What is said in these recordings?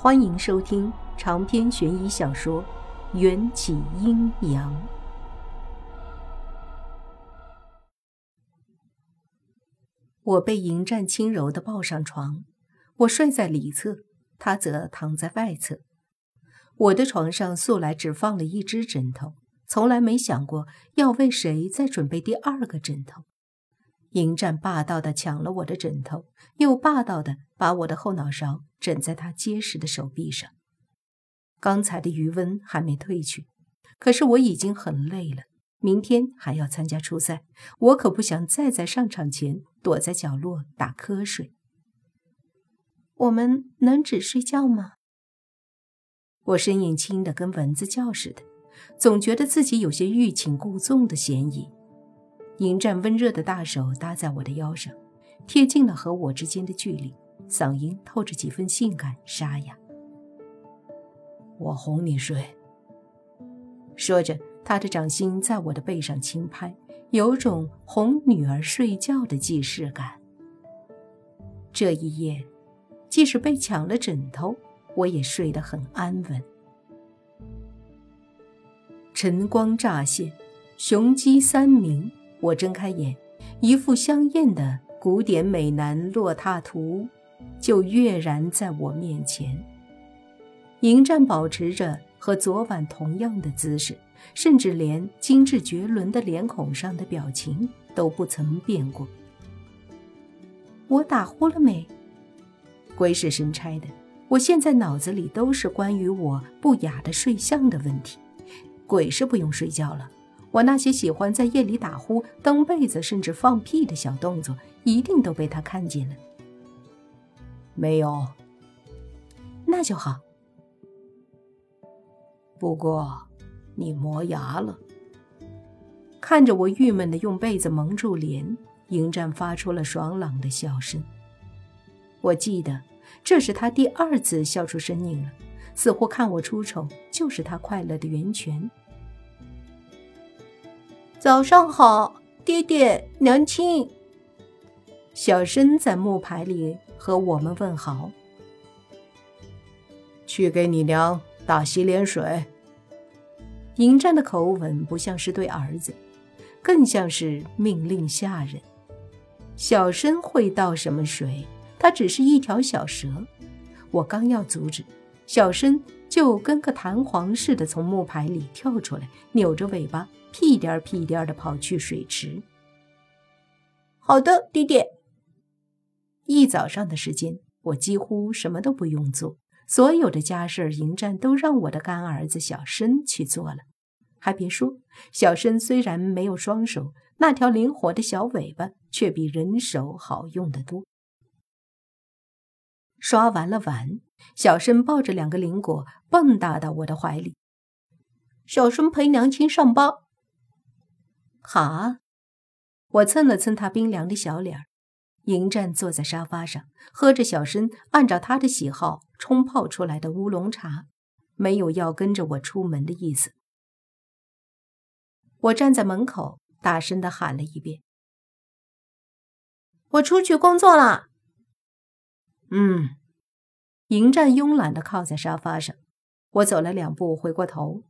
欢迎收听长篇悬疑小说《缘起阴阳》。我被迎战轻柔的抱上床，我睡在里侧，他则躺在外侧。我的床上素来只放了一只枕头，从来没想过要为谁再准备第二个枕头。迎战霸道的抢了我的枕头，又霸道的把我的后脑勺枕在他结实的手臂上。刚才的余温还没褪去，可是我已经很累了。明天还要参加初赛，我可不想再在上场前躲在角落打瞌睡。我们能只睡觉吗？我声音轻的跟蚊子叫似的，总觉得自己有些欲擒故纵的嫌疑。迎战温热的大手搭在我的腰上，贴近了和我之间的距离，嗓音透着几分性感沙哑。我哄你睡。说着，他的掌心在我的背上轻拍，有种哄女儿睡觉的既视感。这一夜，即使被抢了枕头，我也睡得很安稳。晨光乍现，雄鸡三鸣。我睁开眼，一副香艳的古典美男落榻图就跃然在我面前。迎战保持着和昨晚同样的姿势，甚至连精致绝伦的脸孔上的表情都不曾变过。我打呼了没？鬼使神差的，我现在脑子里都是关于我不雅的睡相的问题。鬼是不用睡觉了。我那些喜欢在夜里打呼、蹬被子，甚至放屁的小动作，一定都被他看见了。没有，那就好。不过，你磨牙了。看着我郁闷的用被子蒙住脸，迎战发出了爽朗的笑声。我记得，这是他第二次笑出声音了，似乎看我出丑就是他快乐的源泉。早上好，爹爹娘亲。小申在木牌里和我们问好。去给你娘打洗脸水。迎战的口吻不像是对儿子，更像是命令下人。小申会倒什么水？他只是一条小蛇。我刚要阻止，小申就跟个弹簧似的从木牌里跳出来，扭着尾巴。屁颠儿屁颠儿的跑去水池。好的，爹爹。一早上的时间，我几乎什么都不用做，所有的家事迎战都让我的干儿子小申去做了。还别说，小申虽然没有双手，那条灵活的小尾巴却比人手好用得多。刷完了碗，小申抱着两个灵果蹦跶到我的怀里。小申陪娘亲上班。好啊，我蹭了蹭他冰凉的小脸儿。迎战坐在沙发上，喝着小申按照他的喜好冲泡出来的乌龙茶，没有要跟着我出门的意思。我站在门口，大声的喊了一遍：“我出去工作了。”嗯，迎战慵懒的靠在沙发上。我走了两步，回过头：“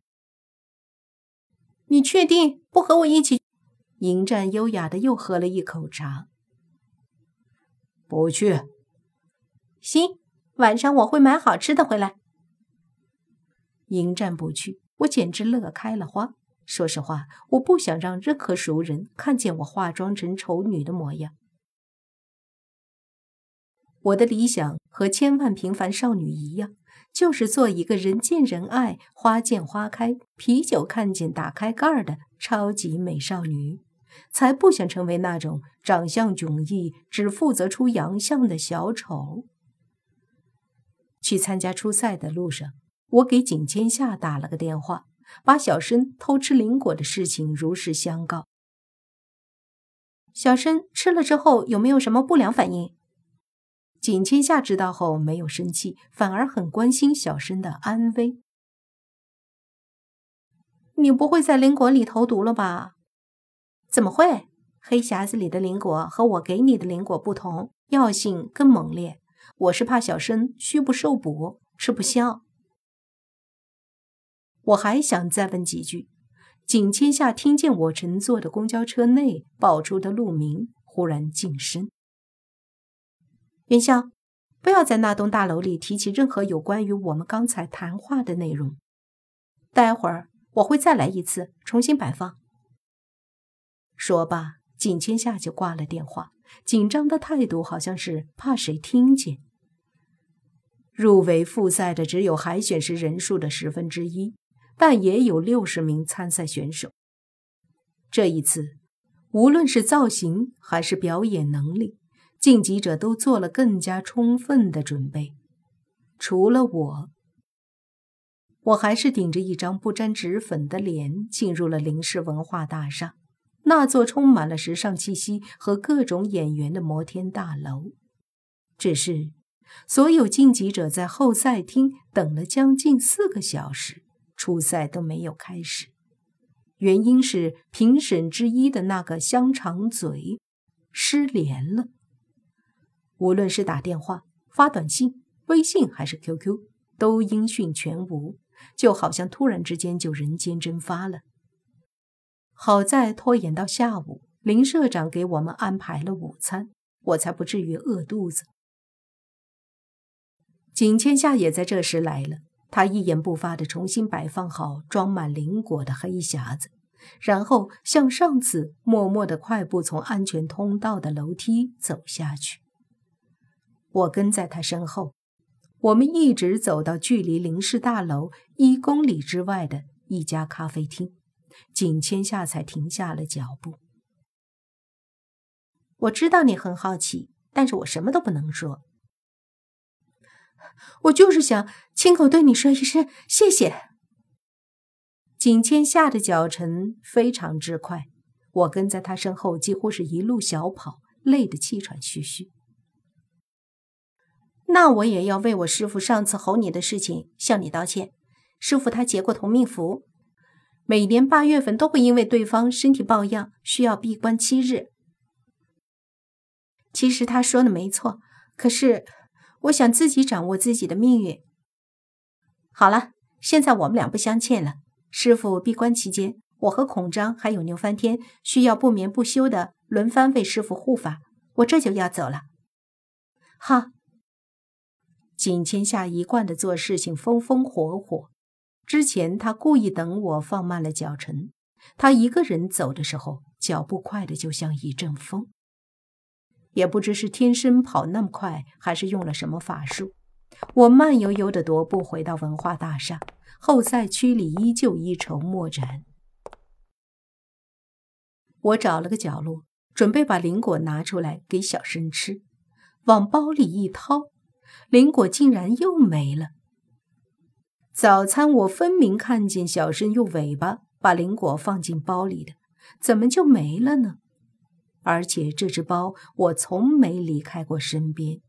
你确定不和我一起？”迎战优雅的又喝了一口茶。不去。行，晚上我会买好吃的回来。迎战不去，我简直乐开了花。说实话，我不想让任何熟人看见我化妆成丑女的模样。我的理想和千万平凡少女一样，就是做一个人见人爱、花见花开、啤酒看见打开盖儿的超级美少女。才不想成为那种长相迥异、只负责出洋相的小丑。去参加初赛的路上，我给景千夏打了个电话，把小申偷吃灵果的事情如实相告。小申吃了之后有没有什么不良反应？景千夏知道后没有生气，反而很关心小生的安危。你不会在灵果里投毒了吧？怎么会？黑匣子里的灵果和我给你的灵果不同，药性更猛烈。我是怕小生虚不受补，吃不消。我还想再问几句，景千夏听见我乘坐的公交车内报出的路名，忽然噤声。元宵，不要在那栋大楼里提起任何有关于我们刚才谈话的内容。待会儿我会再来一次，重新摆放。说罢，景千夏就挂了电话，紧张的态度好像是怕谁听见。入围复赛的只有海选时人数的十分之一。但也有六十名参赛选手。这一次，无论是造型还是表演能力，晋级者都做了更加充分的准备。除了我，我还是顶着一张不沾脂粉的脸进入了林氏文化大厦，那座充满了时尚气息和各种演员的摩天大楼。只是，所有晋级者在后赛厅等了将近四个小时。初赛都没有开始，原因是评审之一的那个香肠嘴失联了。无论是打电话、发短信、微信还是 QQ，都音讯全无，就好像突然之间就人间蒸发了。好在拖延到下午，林社长给我们安排了午餐，我才不至于饿肚子。景千夏也在这时来了。他一言不发地重新摆放好装满灵果的黑匣子，然后像上次默默地快步从安全通道的楼梯走下去。我跟在他身后，我们一直走到距离林氏大楼一公里之外的一家咖啡厅，景千夏才停下了脚步。我知道你很好奇，但是我什么都不能说。我就是想亲口对你说一声谢谢。景千夏的脚程非常之快，我跟在他身后，几乎是一路小跑，累得气喘吁吁。那我也要为我师傅上次吼你的事情向你道歉。师傅他结过同命符，每年八月份都会因为对方身体抱恙需要闭关七日。其实他说的没错，可是。我想自己掌握自己的命运。好了，现在我们俩不相欠了。师傅闭关期间，我和孔章还有牛翻天需要不眠不休的轮番为师傅护法。我这就要走了。好。景千夏一贯的做事情风风火火，之前他故意等我放慢了脚程。他一个人走的时候，脚步快的就像一阵风。也不知是天生跑那么快，还是用了什么法术。我慢悠悠地踱步回到文化大厦，后赛区里依旧一筹莫展。我找了个角落，准备把灵果拿出来给小生吃，往包里一掏，灵果竟然又没了。早餐我分明看见小生用尾巴把灵果放进包里的，怎么就没了呢？而且这只包我从没离开过身边。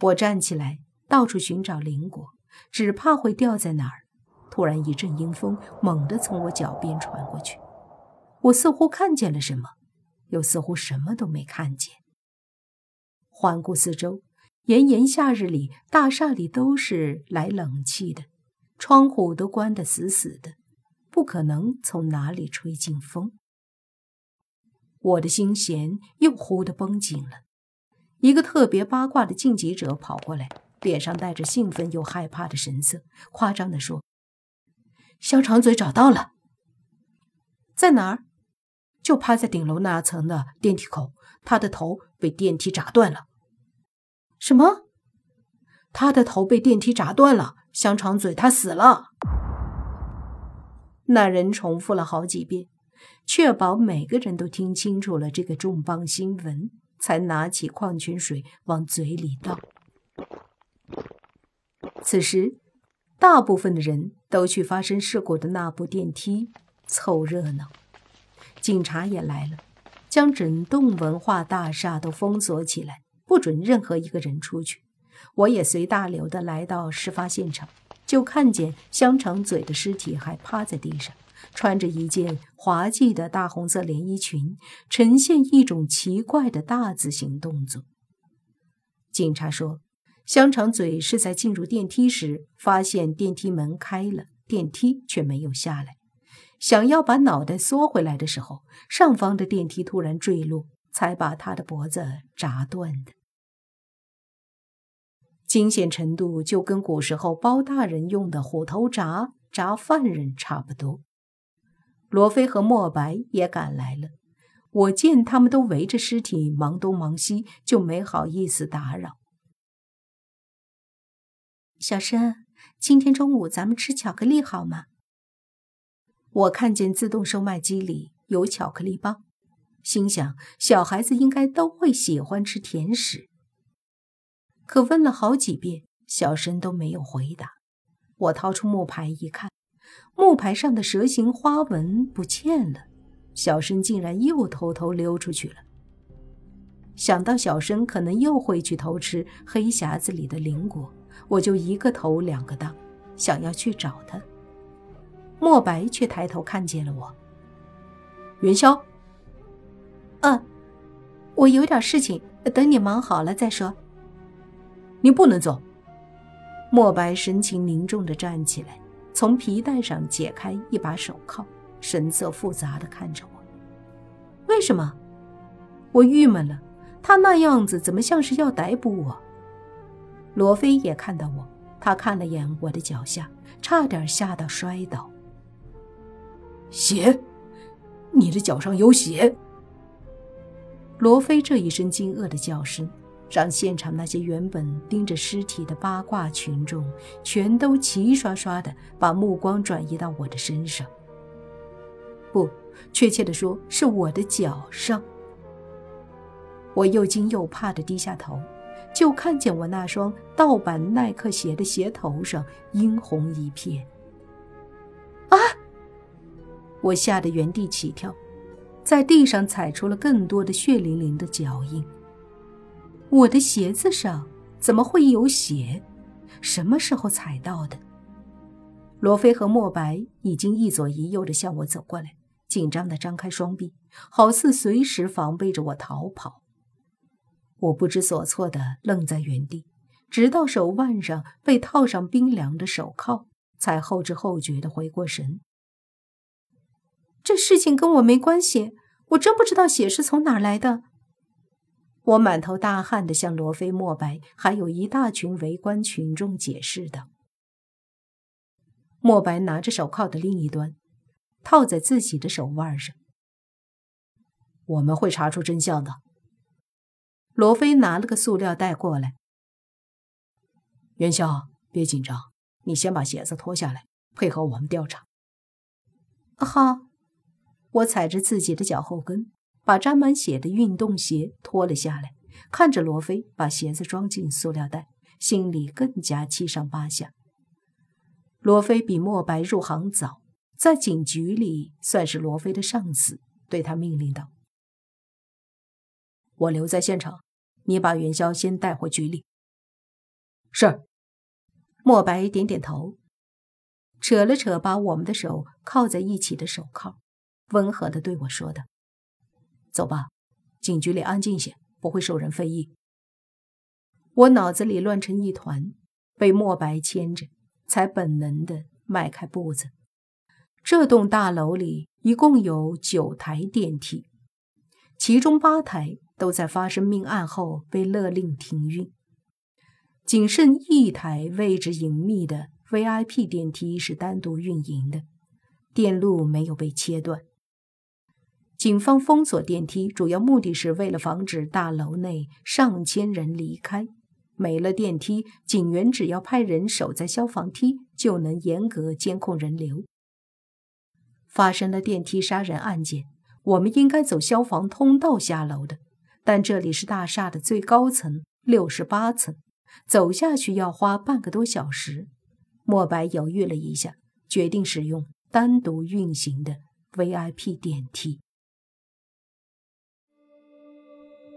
我站起来，到处寻找灵果，只怕会掉在哪儿。突然一阵阴风猛地从我脚边传过去，我似乎看见了什么，又似乎什么都没看见。环顾四周，炎炎夏日里，大厦里都是来冷气的，窗户都关得死死的，不可能从哪里吹进风。我的心弦又忽地绷紧了。一个特别八卦的晋级者跑过来，脸上带着兴奋又害怕的神色，夸张地说：“香肠嘴找到了，在哪儿？就趴在顶楼那层的电梯口。他的头被电梯砸断了。什么？他的头被电梯砸断了？香肠嘴他死了？”那人重复了好几遍。确保每个人都听清楚了这个重磅新闻，才拿起矿泉水往嘴里倒。此时，大部分的人都去发生事故的那部电梯凑热闹。警察也来了，将整栋文化大厦都封锁起来，不准任何一个人出去。我也随大流的来到事发现场，就看见香肠嘴的尸体还趴在地上。穿着一件滑稽的大红色连衣裙，呈现一种奇怪的大字形动作。警察说：“香肠嘴是在进入电梯时发现电梯门开了，电梯却没有下来。想要把脑袋缩回来的时候，上方的电梯突然坠落，才把他的脖子砸断的。惊险程度就跟古时候包大人用的虎头铡铡犯人差不多。罗非和莫白也赶来了，我见他们都围着尸体忙东忙西，就没好意思打扰。小申，今天中午咱们吃巧克力好吗？我看见自动售卖机里有巧克力棒，心想小孩子应该都会喜欢吃甜食。可问了好几遍，小申都没有回答。我掏出木牌一看，木牌上的蛇形花纹不见了，小申竟然又偷偷溜出去了。想到小申可能又会去偷吃黑匣子里的灵果，我就一个头两个大，想要去找他。墨白却抬头看见了我。元宵，嗯，我有点事情，等你忙好了再说。你不能走。莫白神情凝重地站起来，从皮带上解开一把手铐，神色复杂地看着我。为什么？我郁闷了。他那样子怎么像是要逮捕我？罗非也看到我，他看了眼我的脚下，差点吓到摔倒。血，你的脚上有血！罗非这一声惊愕的叫声。让现场那些原本盯着尸体的八卦群众，全都齐刷刷的把目光转移到我的身上。不，确切的说，是我的脚上。我又惊又怕的低下头，就看见我那双盗版耐克鞋的鞋头上殷红一片。啊！我吓得原地起跳，在地上踩出了更多的血淋淋的脚印。我的鞋子上怎么会有血？什么时候踩到的？罗非和莫白已经一左一右的向我走过来，紧张的张开双臂，好似随时防备着我逃跑。我不知所措的愣在原地，直到手腕上被套上冰凉的手铐，才后知后觉的回过神。这事情跟我没关系，我真不知道血是从哪来的。我满头大汗地向罗非、莫白，还有一大群围观群众解释道：“莫白拿着手铐的另一端，套在自己的手腕上。我们会查出真相的。”罗非拿了个塑料袋过来。元宵，别紧张，你先把鞋子脱下来，配合我们调查。好，我踩着自己的脚后跟。把沾满血的运动鞋脱了下来，看着罗非把鞋子装进塑料袋，心里更加七上八下。罗非比莫白入行早，在警局里算是罗非的上司，对他命令道：“我留在现场，你把元宵先带回局里。”是。莫白点点头，扯了扯把我们的手铐在一起的手铐，温和地对我说道。走吧，警局里安静些，不会受人非议。我脑子里乱成一团，被莫白牵着，才本能的迈开步子。这栋大楼里一共有九台电梯，其中八台都在发生命案后被勒令停运，仅剩一台位置隐秘的 VIP 电梯是单独运营的，电路没有被切断。警方封锁电梯，主要目的是为了防止大楼内上千人离开。没了电梯，警员只要派人守在消防梯，就能严格监控人流。发生了电梯杀人案件，我们应该走消防通道下楼的，但这里是大厦的最高层，六十八层，走下去要花半个多小时。莫白犹豫了一下，决定使用单独运行的 VIP 电梯。